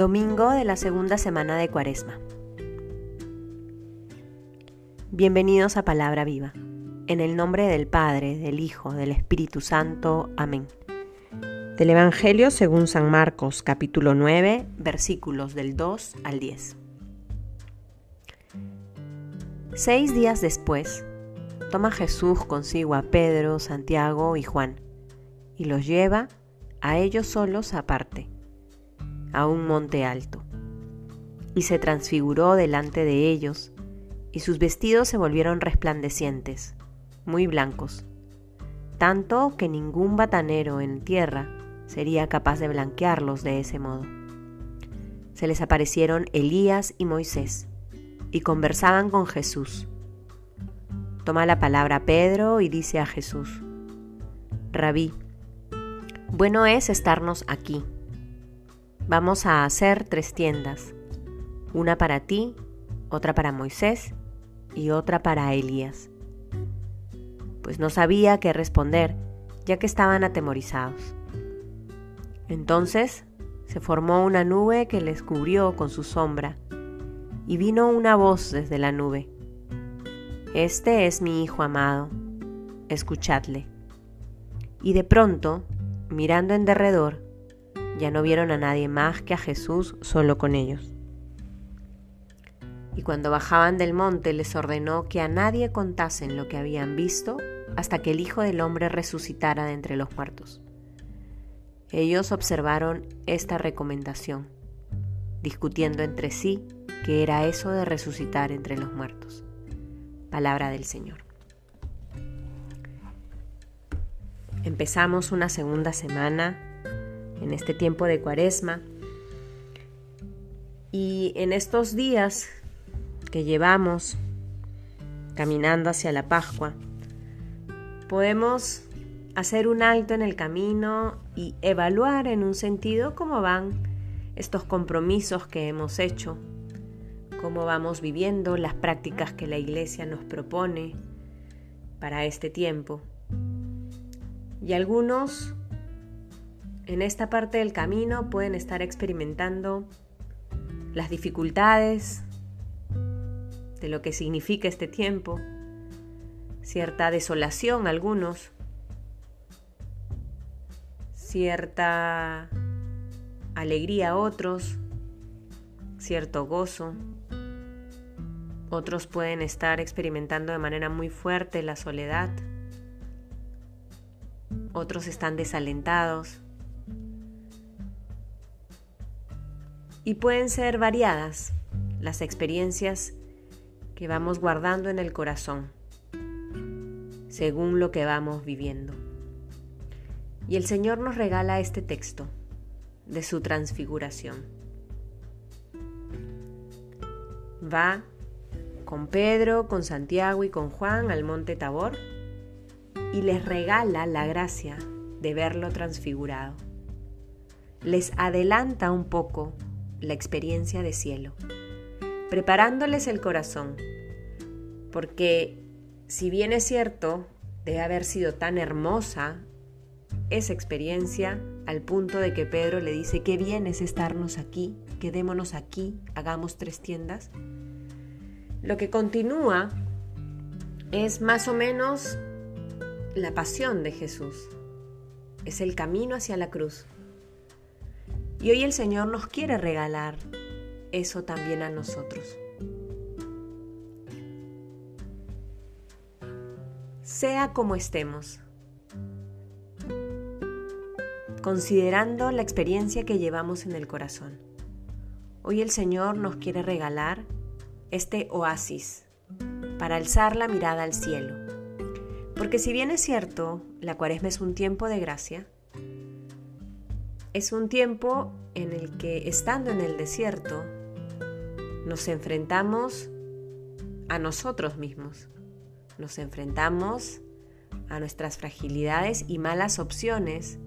Domingo de la segunda semana de Cuaresma. Bienvenidos a Palabra Viva. En el nombre del Padre, del Hijo, del Espíritu Santo. Amén. Del Evangelio según San Marcos, capítulo 9, versículos del 2 al 10. Seis días después, toma Jesús consigo a Pedro, Santiago y Juan, y los lleva a ellos solos aparte a un monte alto. Y se transfiguró delante de ellos, y sus vestidos se volvieron resplandecientes, muy blancos, tanto que ningún batanero en tierra sería capaz de blanquearlos de ese modo. Se les aparecieron Elías y Moisés, y conversaban con Jesús. Toma la palabra Pedro y dice a Jesús, Rabí, bueno es estarnos aquí Vamos a hacer tres tiendas, una para ti, otra para Moisés y otra para Elías. Pues no sabía qué responder, ya que estaban atemorizados. Entonces se formó una nube que les cubrió con su sombra, y vino una voz desde la nube. Este es mi Hijo amado, escuchadle. Y de pronto, mirando en derredor, ya no vieron a nadie más que a Jesús solo con ellos. Y cuando bajaban del monte les ordenó que a nadie contasen lo que habían visto hasta que el Hijo del Hombre resucitara de entre los muertos. Ellos observaron esta recomendación, discutiendo entre sí qué era eso de resucitar entre los muertos. Palabra del Señor. Empezamos una segunda semana en este tiempo de cuaresma. Y en estos días que llevamos caminando hacia la Pascua, podemos hacer un alto en el camino y evaluar en un sentido cómo van estos compromisos que hemos hecho, cómo vamos viviendo las prácticas que la Iglesia nos propone para este tiempo. Y algunos en esta parte del camino pueden estar experimentando las dificultades de lo que significa este tiempo, cierta desolación algunos, cierta alegría otros, cierto gozo. Otros pueden estar experimentando de manera muy fuerte la soledad. Otros están desalentados. Y pueden ser variadas las experiencias que vamos guardando en el corazón, según lo que vamos viviendo. Y el Señor nos regala este texto de su transfiguración. Va con Pedro, con Santiago y con Juan al monte Tabor y les regala la gracia de verlo transfigurado. Les adelanta un poco la experiencia de cielo, preparándoles el corazón, porque si bien es cierto, debe haber sido tan hermosa esa experiencia al punto de que Pedro le dice, qué bien es estarnos aquí, quedémonos aquí, hagamos tres tiendas. Lo que continúa es más o menos la pasión de Jesús, es el camino hacia la cruz. Y hoy el Señor nos quiere regalar eso también a nosotros. Sea como estemos, considerando la experiencia que llevamos en el corazón. Hoy el Señor nos quiere regalar este oasis para alzar la mirada al cielo. Porque si bien es cierto, la cuaresma es un tiempo de gracia, es un tiempo en el que, estando en el desierto, nos enfrentamos a nosotros mismos, nos enfrentamos a nuestras fragilidades y malas opciones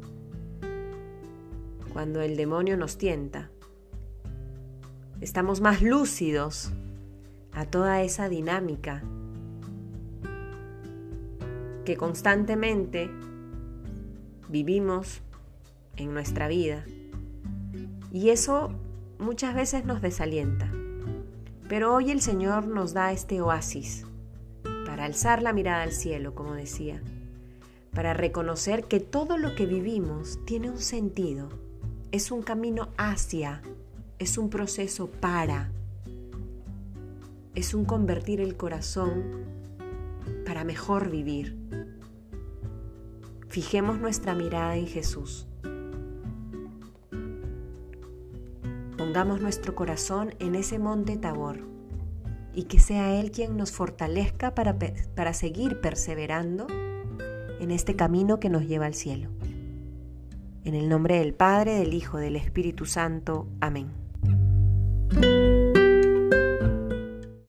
cuando el demonio nos tienta. Estamos más lúcidos a toda esa dinámica que constantemente vivimos en nuestra vida. Y eso muchas veces nos desalienta. Pero hoy el Señor nos da este oasis para alzar la mirada al cielo, como decía, para reconocer que todo lo que vivimos tiene un sentido, es un camino hacia, es un proceso para, es un convertir el corazón para mejor vivir. Fijemos nuestra mirada en Jesús. Pongamos nuestro corazón en ese monte Tabor y que sea Él quien nos fortalezca para, para seguir perseverando en este camino que nos lleva al cielo. En el nombre del Padre, del Hijo, del Espíritu Santo. Amén.